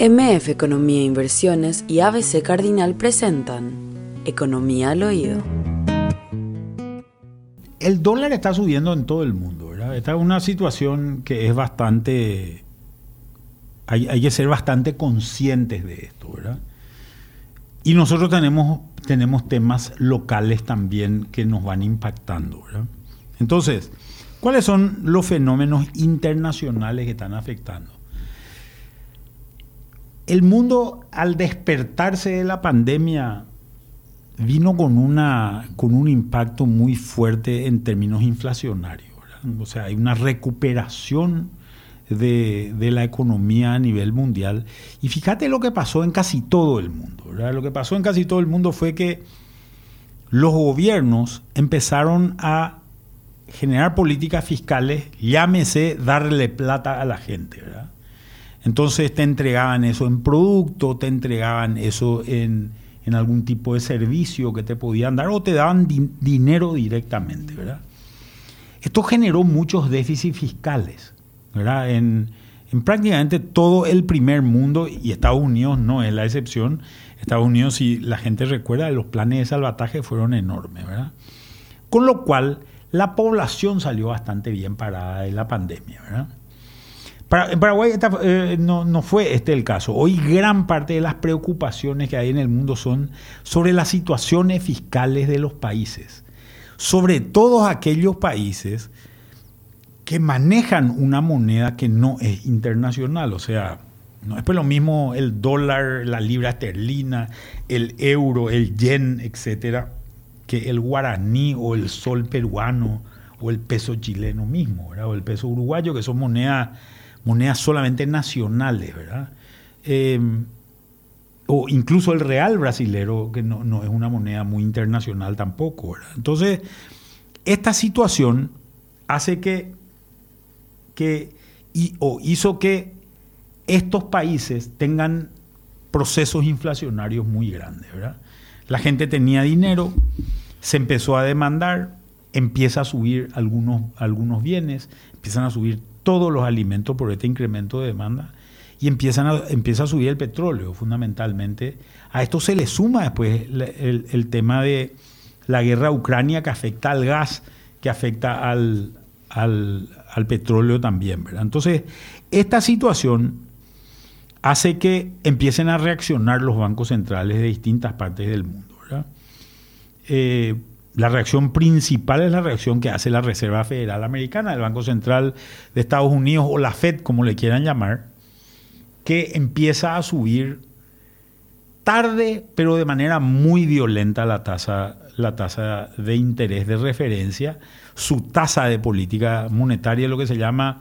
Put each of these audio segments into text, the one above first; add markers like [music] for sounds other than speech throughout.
MF Economía e Inversiones y ABC Cardinal presentan Economía al Oído. El dólar está subiendo en todo el mundo, ¿verdad? Esta es una situación que es bastante... Hay, hay que ser bastante conscientes de esto, ¿verdad? Y nosotros tenemos, tenemos temas locales también que nos van impactando, ¿verdad? Entonces, ¿cuáles son los fenómenos internacionales que están afectando? El mundo al despertarse de la pandemia vino con, una, con un impacto muy fuerte en términos inflacionarios. O sea, hay una recuperación de, la economía a nivel mundial. Y fíjate lo que pasó en casi todo el mundo. Lo que pasó en casi todo el mundo fue que los gobiernos empezaron a generar políticas fiscales, llámese darle plata a la gente. ¿verdad? Entonces te entregaban eso en producto, te entregaban eso en, algún tipo de servicio que te podían dar o te daban dinero directamente, ¿verdad? Esto generó muchos déficits fiscales, ¿verdad? En, prácticamente todo el primer mundo, y Estados Unidos no es la excepción, Estados Unidos, si la gente recuerda, los planes de salvataje fueron enormes, ¿verdad? Con lo cual, la población salió bastante bien parada de la pandemia, ¿verdad? En Paraguay eh, no, fue este el caso. Hoy gran parte de las preocupaciones que hay en el mundo son sobre las situaciones fiscales de los países. Sobre todos aquellos países que manejan una moneda que no es internacional. O sea, no es pues lo mismo el dólar, la libra esterlina, el euro, el yen, etcétera, que el guaraní o el sol peruano o el peso chileno mismo, o el peso uruguayo, que son monedas monedas solamente nacionales, ¿verdad? Em, o incluso el real brasilero, que no, es una moneda muy internacional tampoco, ¿verdad? Entonces, esta situación hace que, que o hizo que estos países tengan procesos inflacionarios muy grandes, ¿verdad? La gente tenía dinero, se empezó a demandar, empieza a subir algunos, algunos bienes, empiezan a subir todos los alimentos por este incremento de demanda y empiezan a, empieza a subir el petróleo fundamentalmente. A esto se le suma después el, tema de la guerra Ucrania que afecta al gas, que afecta al, al, petróleo también. Entonces, esta situación hace que empiecen a reaccionar los bancos centrales de distintas partes del mundo. Eh, la reacción principal es la reacción que hace la Reserva Federal Americana, el Banco Central de Estados Unidos o la Fed, como le quieran llamar, que empieza a subir tarde, pero de manera muy violenta la tasa, la tasa de interés de referencia, su tasa de política monetaria, lo que se llama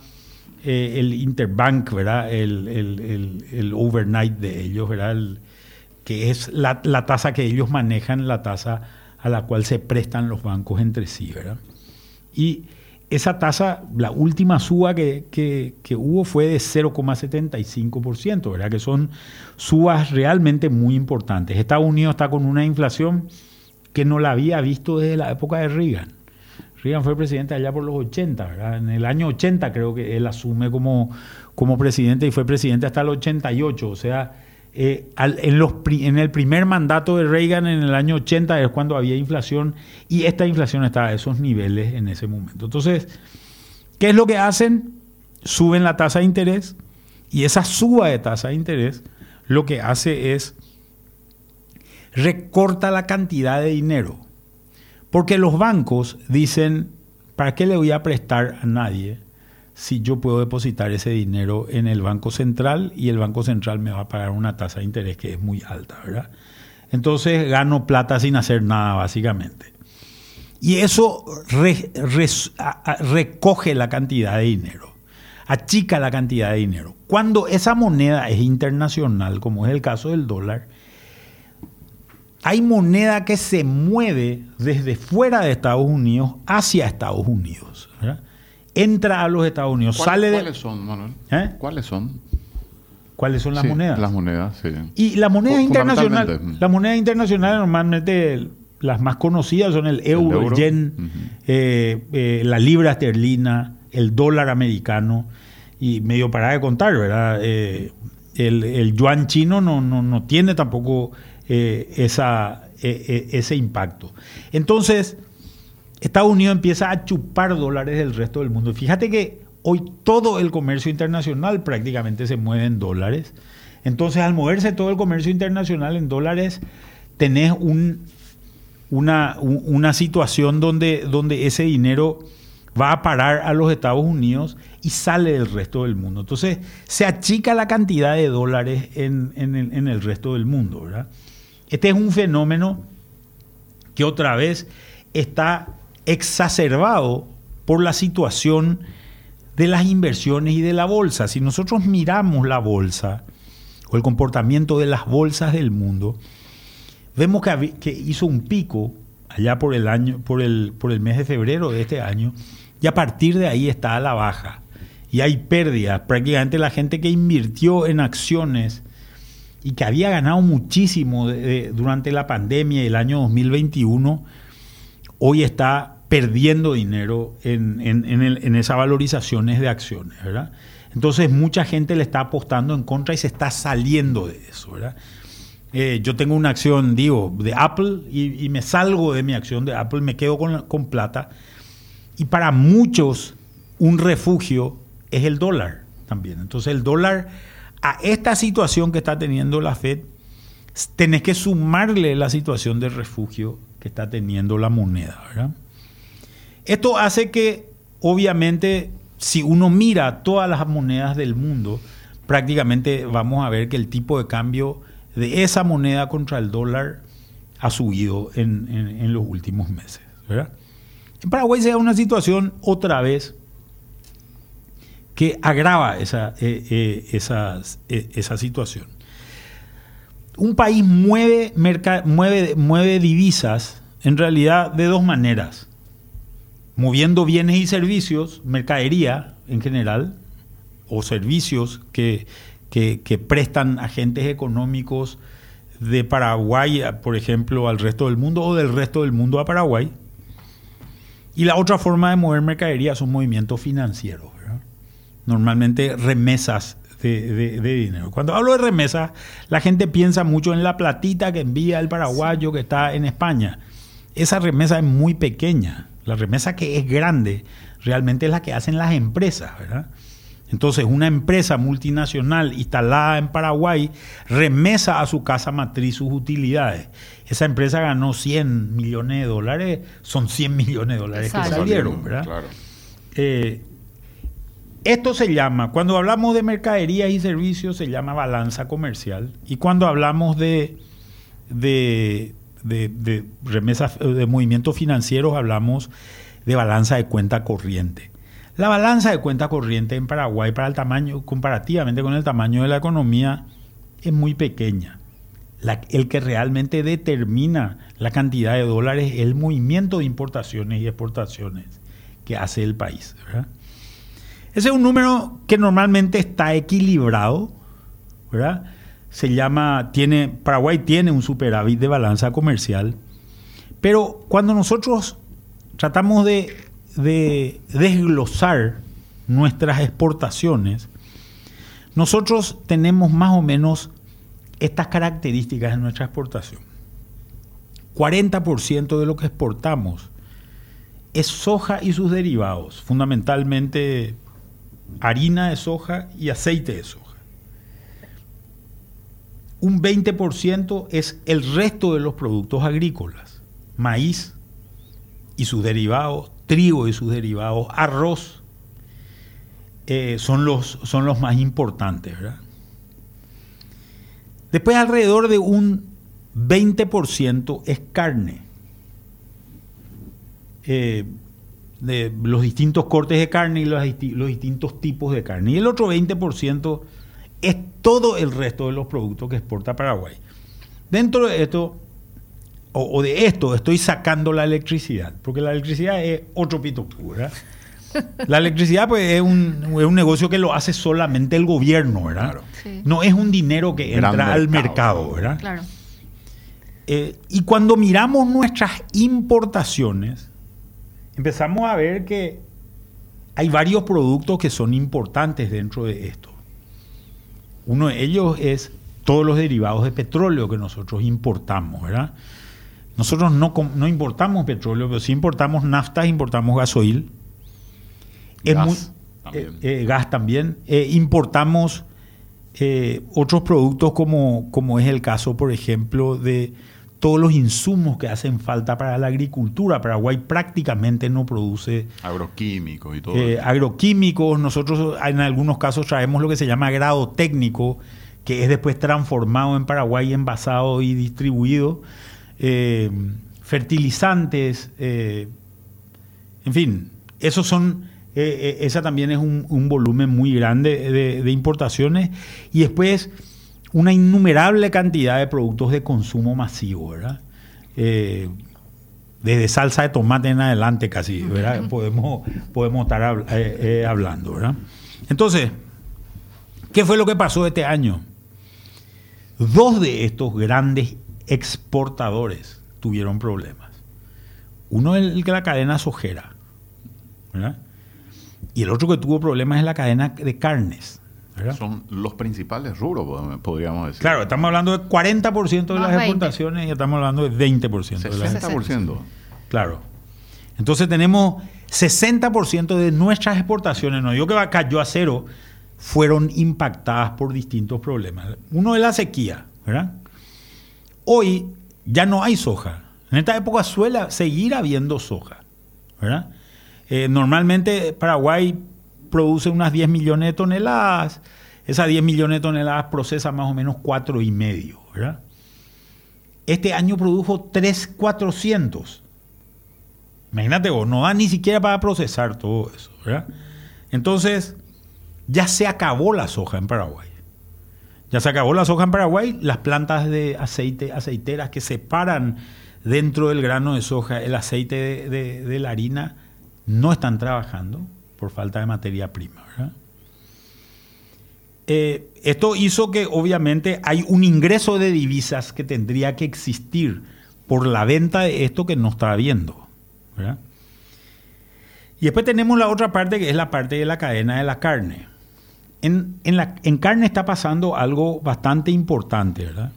eh, el interbank, ¿verdad? El, overnight de ellos, ¿verdad? que es la, la tasa que ellos manejan, la tasa a la cual se prestan los bancos entre sí, ¿verdad? Y esa tasa, la última suba que, que, hubo fue de 0,75%, ¿verdad? Que son subas realmente muy importantes. Estados Unidos está con una inflación que no la había visto desde la época de Reagan. Reagan fue presidente allá por los 80, ¿verdad? En el año 80 creo que él asume como, como presidente y fue presidente hasta el 88, o sea, eh, en, en, el primer mandato de Reagan en el año 80 es cuando había inflación y esta inflación estaba a esos niveles en ese momento. Entonces, ¿qué es lo que hacen? Suben la tasa de interés y esa suba de tasa de interés lo que hace es recorta la cantidad de dinero. Porque los bancos dicen, ¿para qué le voy a prestar a nadie si yo puedo depositar ese dinero en el Banco Central y el Banco Central me va a pagar una tasa de interés que es muy alta, ¿verdad? Entonces gano plata sin hacer nada, básicamente. Y eso recoge la cantidad de dinero, achica la cantidad de dinero. Cuando esa moneda es internacional, como es el caso del dólar, hay moneda que se mueve desde fuera de Estados Unidos hacia Estados Unidos. ¿verdad? Entra a los Estados Unidos, sale de... ¿Cuáles son, Manuel? ¿Eh? ¿Cuáles son? ¿Cuáles son las monedas? Las monedas, sí. Y las monedas internacionales, las monedas internacionales normalmente las más conocidas son el euro, el, yen, eh, eh, la libra esterlina, el dólar americano y medio para de contar, ¿verdad? el, yuan chino no, no, tiene tampoco eh, esa, ese impacto. Entonces, Estados Unidos empieza a chupar dólares del resto del mundo. Fíjate que hoy todo el comercio internacional prácticamente se mueve en dólares. Entonces, al moverse todo el comercio internacional en dólares, tenés un, una, una situación donde, donde ese dinero va a parar a los Estados Unidos y sale del resto del mundo. Entonces se achica la cantidad de dólares en, el, resto del mundo. ¿verdad? Este es un fenómeno que otra vez está exacerbado por la situación de las inversiones y de la bolsa. Si nosotros miramos la bolsa o el comportamiento de las bolsas del mundo, vemos que, hizo un pico allá por el año, por el, por el mes de febrero de este año, y a partir de ahí está a la baja. Y hay pérdidas. Prácticamente la gente que invirtió en acciones y que había ganado muchísimo durante la pandemia y el año 2021, hoy está perdiendo dinero en, en, esas valorizaciones de acciones. ¿verdad? Entonces mucha gente le está apostando en contra y se está saliendo de eso. ¿verdad? Eh, yo tengo una acción, digo, de Apple y, me salgo de mi acción de Apple, me quedo con, con plata y para muchos un refugio es el dólar también. Entonces el dólar a esta situación que está teniendo la Fed, tenés que sumarle la situación de refugio que está teniendo la moneda. Esto hace que, obviamente, si uno mira todas las monedas del mundo, prácticamente vamos a ver que el tipo de cambio de esa moneda contra el dólar ha subido en, los últimos meses. En Paraguay se da una situación otra vez que agrava esa, eh, eh, eh, esa situación. Un país mueve, mueve, mueve divisas en realidad de dos maneras. Moviendo bienes y servicios, mercadería en general, o servicios que, que prestan agentes económicos de Paraguay, por ejemplo, al resto del mundo o del resto del mundo a Paraguay y la otra forma de mover mercadería son movimientos financieros, normalmente remesas de, dinero. Cuando hablo de remesas, la gente piensa mucho en la platita que envía el paraguayo que está en España. Esa remesa es muy pequeña. La remesa que es grande realmente es la que hacen las empresas, ¿verdad? Entonces, una empresa multinacional instalada en Paraguay remesa a su casa matriz sus utilidades. Esa empresa ganó 100 millones de dólares, son 100 millones de dólares que salieron, ¿verdad? Eh, esto se llama, cuando hablamos de mercaderías y servicios, se llama balanza comercial. Y cuando hablamos de, de, de remesas, de movimientos financieros, hablamos de balanza de cuenta corriente. La balanza de cuenta corriente en Paraguay para el tamaño, comparativamente con el tamaño de la economía, es muy pequeña. el que realmente determina la cantidad de dólares es el movimiento de importaciones y exportaciones que hace el país. Ese es un número que normalmente está equilibrado, Se llama, tiene, Paraguay tiene un superávit de balanza comercial, pero cuando nosotros tratamos de de desglosar nuestras exportaciones, nosotros tenemos más o menos estas características en nuestra exportación. 40% de lo que exportamos es soja y sus derivados, fundamentalmente harina de soja y aceite de soja. Un 20% es el resto de los productos agrícolas, maíz y sus derivados, trigo y sus derivados, arroz, eh, son, los, son los más importantes. ¿verdad? Después alrededor de un 20% es carne. Eh, de los distintos cortes de carne y los, los, distintos tipos de carne. Y el otro 20% es todo el resto de los productos que exporta Paraguay. Dentro de esto o, de esto estoy sacando la electricidad, porque la electricidad es otro pito pura. [laughs] La electricidad pues, es, un, negocio que lo hace solamente el gobierno, ¿verdad? No es un dinero que entra al mercado, ¿verdad? Claro. Eh, y cuando miramos nuestras importaciones, empezamos a ver que hay varios productos que son importantes dentro de esto. Uno de ellos es todos los derivados de petróleo que nosotros importamos, ¿verdad? Nosotros no, no importamos petróleo, pero sí importamos naftas, importamos gasoil. Gas, también. Eh, eh, gas también. Eh, importamos otros productos como, como es el caso, por ejemplo, de todos los insumos que hacen falta para la agricultura. Paraguay prácticamente no produce... Agroquímicos y todo. agroquímicos. Nosotros en algunos casos traemos lo que se llama grado técnico, que es después transformado en Paraguay, envasado y distribuido. Eh, fertilizantes, eh, en fin, esos son, eh, esa también es un, volumen muy grande de, importaciones y después una innumerable cantidad de productos de consumo masivo, ¿verdad? desde salsa de tomate en adelante casi, ¿verdad? Podemos, podemos estar hablando, ¿verdad? Entonces, ¿qué fue lo que pasó este año? Dos de estos grandes exportadores tuvieron problemas. Uno es el la cadena sojera, ¿verdad? Y el otro que tuvo problemas es la cadena de carnes. Son los principales rubros, podríamos decir. Claro, estamos hablando de 40% de las exportaciones y estamos hablando de 20%. 60%. Claro. Entonces tenemos 60% de nuestras exportaciones, no digo que cayó a cero, fueron impactadas por distintos problemas. Uno es la sequía, ¿verdad? Hoy ya no hay soja. En esta época suele seguir habiendo soja. ¿verdad? Eh, normalmente Paraguay produce unas 10 millones de toneladas. Esas 10 millones de toneladas procesa más o menos 4 y medio. Este año produjo 3,400. Imagínate vos, no da ni siquiera para procesar todo eso. Entonces, ya se acabó la soja en Paraguay. Ya se acabó la soja en Paraguay, las plantas de aceite, aceiteras que separan dentro del grano de soja el aceite de, la harina no están trabajando por falta de materia prima. Eh, esto hizo que obviamente hay un ingreso de divisas que tendría que existir por la venta de esto que no está habiendo. Y después tenemos la otra parte que es la parte de la cadena de la carne. En, la, en carne está pasando algo bastante importante, ¿verdad?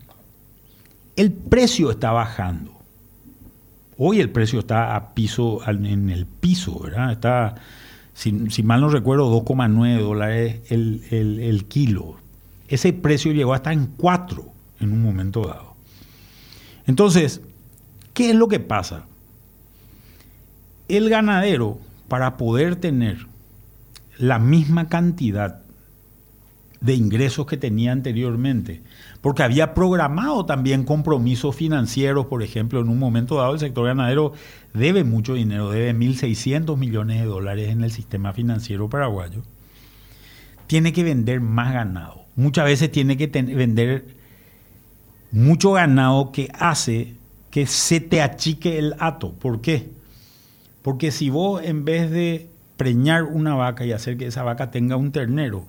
El precio está bajando. Hoy el precio está a piso, en el piso, ¿verdad? Está, si, mal no recuerdo, 2,9 dólares el, el, kilo. Ese precio llegó hasta en 4 en un momento dado. Entonces, ¿qué es lo que pasa? El ganadero, para poder tener la misma cantidad de ingresos que tenía anteriormente, porque había programado también compromisos financieros, por ejemplo, en un momento dado el sector ganadero debe mucho dinero, debe 1.600 millones de dólares en el sistema financiero paraguayo, tiene que vender más ganado. Muchas veces tiene que vender mucho ganado que hace que se te achique el hato. ¿Por qué? Porque si vos en vez de preñar una vaca y hacer que esa vaca tenga un ternero,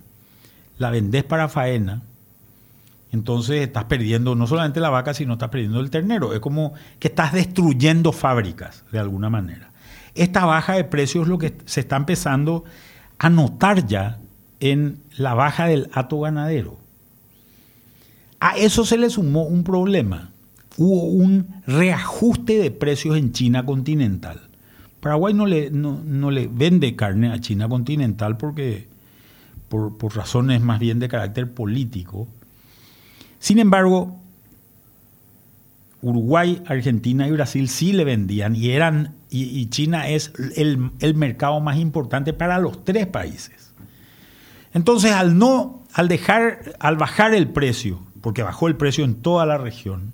la vendés para faena, entonces estás perdiendo no solamente la vaca, sino estás perdiendo el ternero. Es como que estás destruyendo fábricas de alguna manera. Esta baja de precios es lo que se está empezando a notar ya en la baja del hato ganadero. A eso se le sumó un problema. Hubo un reajuste de precios en China continental. Paraguay no le, no le vende carne a China continental porque por, razones más bien de carácter político. Sin embargo, Uruguay, Argentina y Brasil sí le vendían y eran y, China es el, el, mercado más importante para los tres países. Entonces, al no, al dejar, al bajar el precio, porque bajó el precio en toda la región,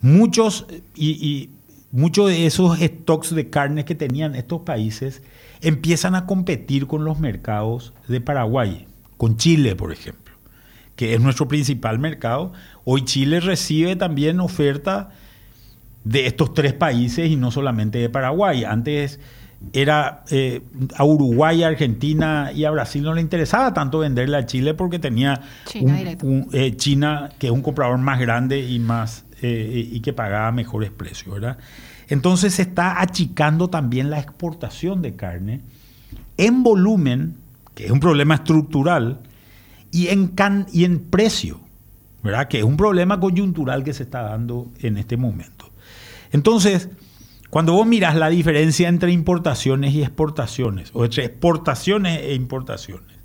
muchos y, muchos de esos stocks de carne que tenían estos países empiezan a competir con los mercados de Paraguay, con Chile, por ejemplo, que es nuestro principal mercado. Hoy Chile recibe también oferta de estos tres países y no solamente de Paraguay. Antes era eh, a Uruguay, a Argentina y a Brasil no le interesaba tanto venderle a Chile porque tenía eh, China, que es un comprador más grande y más eh, y que pagaba mejores precios, ¿verdad? Entonces se está achicando también la exportación de carne en volumen, que es un problema estructural, y en, can, y en precio, ¿verdad? Que es un problema coyuntural que se está dando en este momento. Entonces, cuando vos miras la diferencia entre importaciones y exportaciones, o entre exportaciones e importaciones,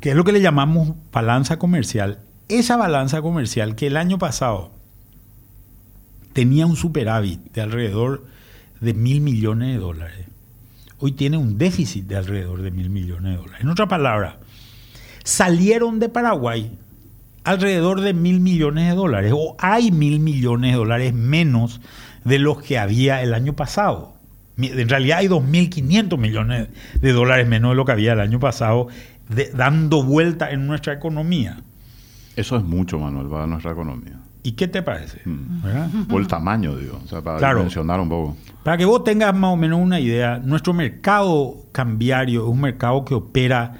que es lo que le llamamos balanza comercial, esa balanza comercial que el año pasado tenía un superávit de alrededor de mil millones de dólares, hoy tiene un déficit de alrededor de mil millones de dólares. En otra palabra, salieron de Paraguay alrededor de mil millones de dólares, o hay mil millones de dólares menos de los que había el año pasado. En realidad hay 2.500 millones de dólares menos de lo que había el año pasado dando vuelta en nuestra economía. Eso es mucho, Manuel, para nuestra economía. ¿Y qué te parece? Mm. Por el tamaño, digo, o sea, para mencionar un poco. Para que vos tengas más o menos una idea, nuestro mercado cambiario es un mercado que opera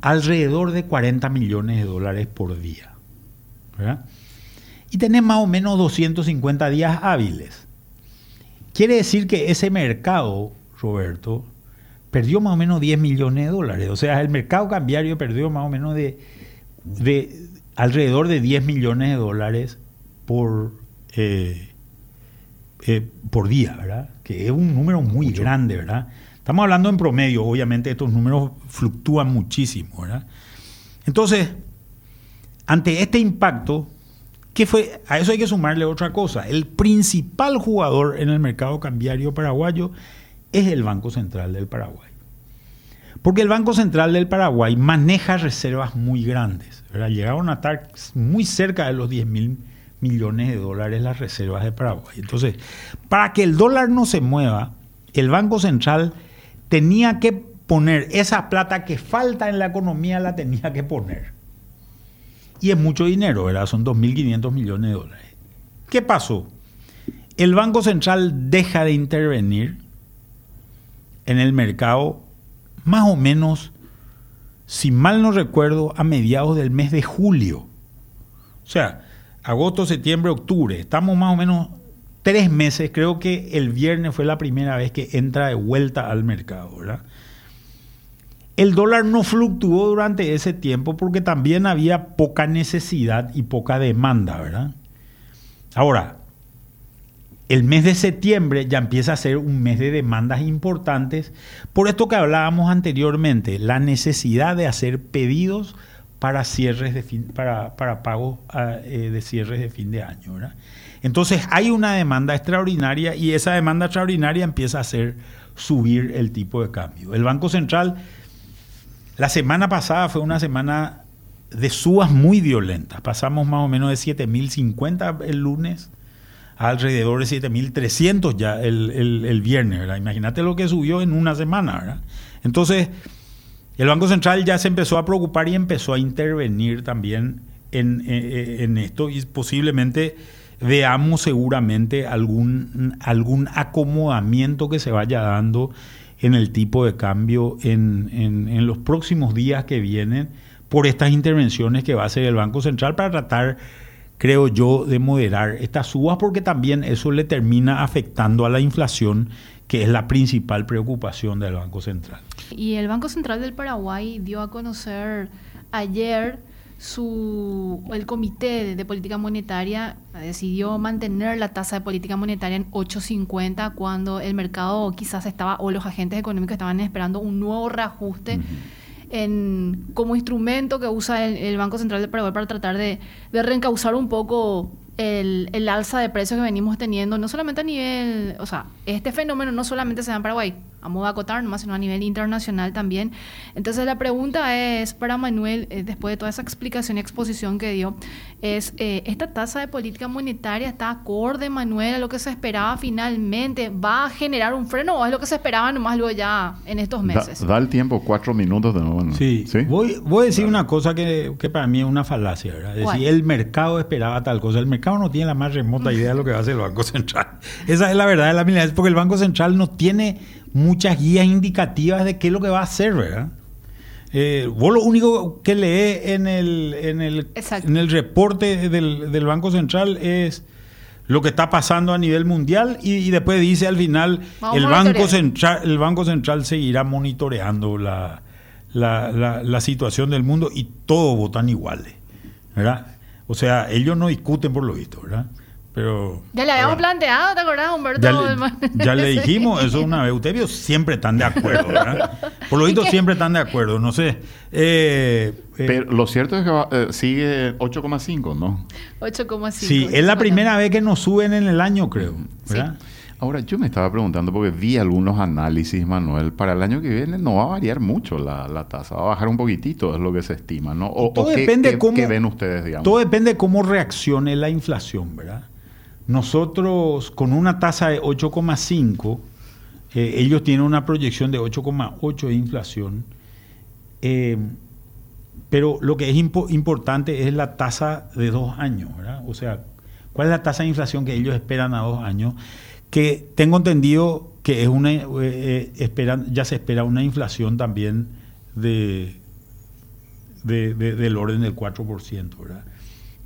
alrededor de 40 millones de dólares por día. Y tenés más o menos 250 días hábiles. Quiere decir que ese mercado, Roberto, perdió más o menos 10 millones de dólares. O sea, el mercado cambiario perdió más o menos de, de alrededor de 10 millones de dólares por, eh, eh, por día, ¿verdad? Que es un número muy grande, ¿verdad? Estamos hablando en promedio, obviamente estos números fluctúan muchísimo, ¿verdad? Entonces, ante este impacto, ¿qué fue? A eso hay que sumarle otra cosa. El principal jugador en el mercado cambiario paraguayo es el Banco Central del Paraguay. Porque el Banco Central del Paraguay maneja reservas muy grandes. Llegaron a estar muy cerca de los 10 mil millones de dólares las reservas de Paraguay. Entonces, para que el dólar no se mueva, el Banco Central tenía que poner esa plata que falta en la economía, la tenía que poner. Y es mucho dinero, ¿verdad? Son 2.500 millones de dólares. ¿Qué pasó? El Banco Central deja de intervenir en el mercado más o menos, si mal no recuerdo, a mediados del mes de julio. O sea, agosto, septiembre, octubre. Estamos más o menos tres meses. Creo que el viernes fue la primera vez que entra de vuelta al mercado, ¿verdad? El dólar no fluctuó durante ese tiempo porque también había poca necesidad y poca demanda, ¿verdad? Ahora, el mes de septiembre ya empieza a ser un mes de demandas importantes, por esto que hablábamos anteriormente, la necesidad de hacer pedidos para cierres de fin, para, pagos ah, eh, de cierres de fin de año. Entonces hay una demanda extraordinaria y esa demanda extraordinaria empieza a hacer subir el tipo de cambio. El Banco Central, la semana pasada fue una semana de subas muy violentas. Pasamos más o menos de 7.050 el lunes alrededor de 7.300 ya el, el, viernes, ¿verdad? Imagínate lo que subió en una semana, ¿verdad? Entonces, el Banco Central ya se empezó a preocupar y empezó a intervenir también en, en, esto y posiblemente veamos seguramente algún, algún acomodamiento que se vaya dando en el tipo de cambio en, en, los próximos días que vienen por estas intervenciones que va a hacer el Banco Central para tratar creo yo, de moderar estas subas porque también eso le termina afectando a la inflación, que es la principal preocupación del Banco Central. Y el Banco Central del Paraguay dio a conocer ayer su el comité de política monetaria decidió mantener la tasa de política monetaria en 8.50 cuando el mercado quizás estaba o los agentes económicos estaban esperando un nuevo reajuste en, como instrumento que usa el, Banco Central de Paraguay para tratar de, de reencauzar un poco el, el, alza de precios que venimos teniendo, no solamente a nivel, o sea, este fenómeno no solamente se da en Paraguay, a modo de acotar nomás, sino a nivel internacional también. Entonces la pregunta es para Manuel, eh, después de toda esa explicación y exposición que dio, es, eh, ¿esta tasa de política monetaria está acorde, Manuel, a lo que se esperaba finalmente? ¿Va a generar un freno o es lo que se esperaba nomás luego ya en estos meses? Da, el tiempo, cuatro minutos de nuevo. Sí, Voy, voy, a decir una cosa que, que, para mí es una falacia, ¿verdad? Es decir, el mercado esperaba tal cosa. El mercado no tiene la más remota idea de lo que va a hacer el Banco Central. [laughs] Esa es la verdad de la milagro, porque el Banco Central no tiene muchas guías indicativas de qué es lo que va a hacer, ¿verdad? Eh, vos lo único que lees en el, en el, en el reporte del, del, Banco Central es lo que está pasando a nivel mundial y, después dice al final el Banco, Central, el Banco Central seguirá monitoreando la, la, la, la situación del mundo y todos votan iguales, ¿verdad? O sea, ellos no discuten por lo visto, ¿verdad? Pero, ya le habíamos ahora, planteado, ¿te acordás, Humberto? ya le, [laughs] ya le [laughs] dijimos eso una vez. Ustedes vio, siempre están de acuerdo, ¿verdad? [laughs] Por lo visto siempre están de acuerdo, no sé. Eh, eh, Pero lo cierto es que va- eh, sigue 8,5, ¿no? 8,5. sí, es la primera vez que nos suben en el año, creo, ¿verdad? Ahora, yo me estaba preguntando porque vi algunos análisis, Manuel. Para el año que viene no va a variar mucho la, la tasa. Va a bajar un poquitito, es lo que se estima, ¿no? O, Todo o qué- depende qué, cómo- qué ven ustedes, digamos. Todo depende de cómo reaccione la inflación, ¿verdad? Nosotros, con una tasa de 8,5, eh, ellos tienen una proyección de 8,8 de inflación. eh, pero lo que es impo- importante es la tasa de dos años, ¿verdad? O sea, ¿cuál es la tasa de inflación que ellos esperan a dos años? Que tengo entendido que es una, eh, esperan, ya se espera una inflación también de, de- de- del orden del 4%, ¿verdad?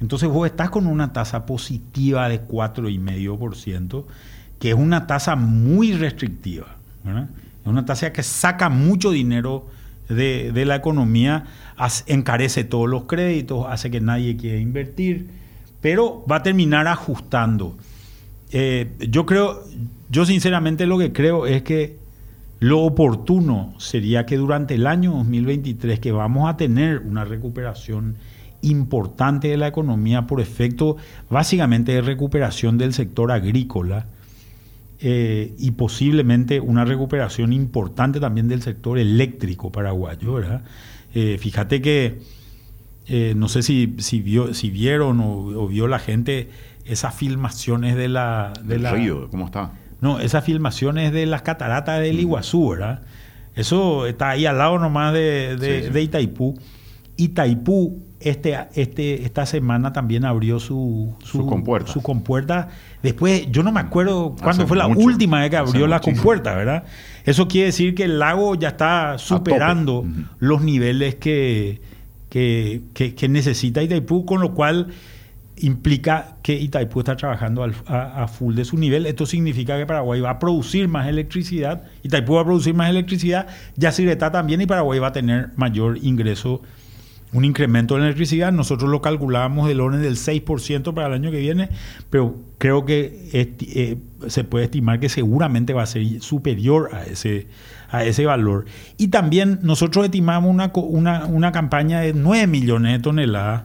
Entonces vos estás con una tasa positiva de 4,5%, que es una tasa muy restrictiva. Es una tasa que saca mucho dinero de, la economía, encarece todos los créditos, hace que nadie quiera invertir, pero va a terminar ajustando. Eh, yo creo, yo sinceramente lo que creo es que lo oportuno sería que durante el año 2023, que vamos a tener una recuperación importante de la economía por efecto básicamente de recuperación del sector agrícola eh, y posiblemente una recuperación importante también del sector eléctrico paraguayo. ¿verdad? Eh, fíjate que eh, no sé si, si, vio, si vieron o, o vio la gente esas filmaciones de la... De Del la río, ¿cómo está? no, esas filmaciones de las cataratas del Iguazú, ¿verdad? Eso está ahí al lado nomás de, de- Sí, sí. de Itaipú. Itaipú este, este, esta semana también abrió su, Su compuerta. su compuerta. Después, yo no me acuerdo cuándo Hace fue la mucho, última vez que hace abrió la muchísimo. compuerta, ¿verdad? Eso quiere decir que el lago ya está superando los niveles que, que, que- que necesita Itaipú, con lo cual implica que Itaipú está trabajando al- a, a full de su nivel. Esto significa que Paraguay va a producir más electricidad, Itaipú va a producir más electricidad, Yacyretá también y Paraguay va a tener mayor ingreso, un incremento de electricidad. Nosotros lo calculábamos del orden del 6% para el año que viene, pero creo que eh, se puede estimar que seguramente va a ser superior a ese, a ese valor. Y también nosotros estimamos una, una, una campaña de 9 millones de toneladas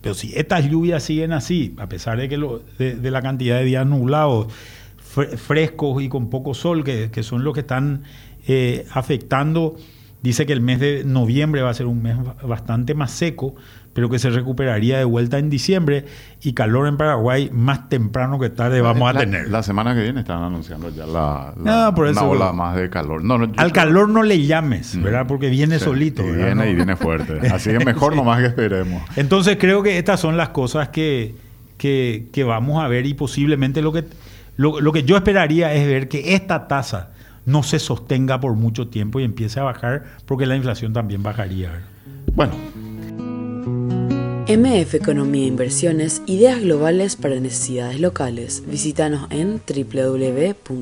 pero si estas lluvias siguen así, a pesar de, que de, la cantidad de días nublados, fre- frescos y con poco sol, que, que son los que están eh, afectando, dice que el mes de noviembre va a ser un mes ba- bastante más seco, pero que se recuperaría de vuelta en diciembre y calor en Paraguay más temprano que tarde vamos a la, tener. La semana que viene están anunciando ya la, la- No, por eso- una ola más de calor. No, no, yo Al calor no le llames, ¿verdad? Porque viene Sí, solito. y viene y viene fuerte. Así que mejor [laughs] Sí. nomás que esperemos. Entonces creo que estas son las cosas que, que- que vamos a ver y posiblemente lo que, lo, lo que yo esperaría es ver que esta tasa no se sostenga por mucho tiempo y empiece a bajar porque la inflación también bajaría. Bueno, MF Economía e Inversiones, ideas globales para necesidades locales. Visítanos en www.mf.com.py.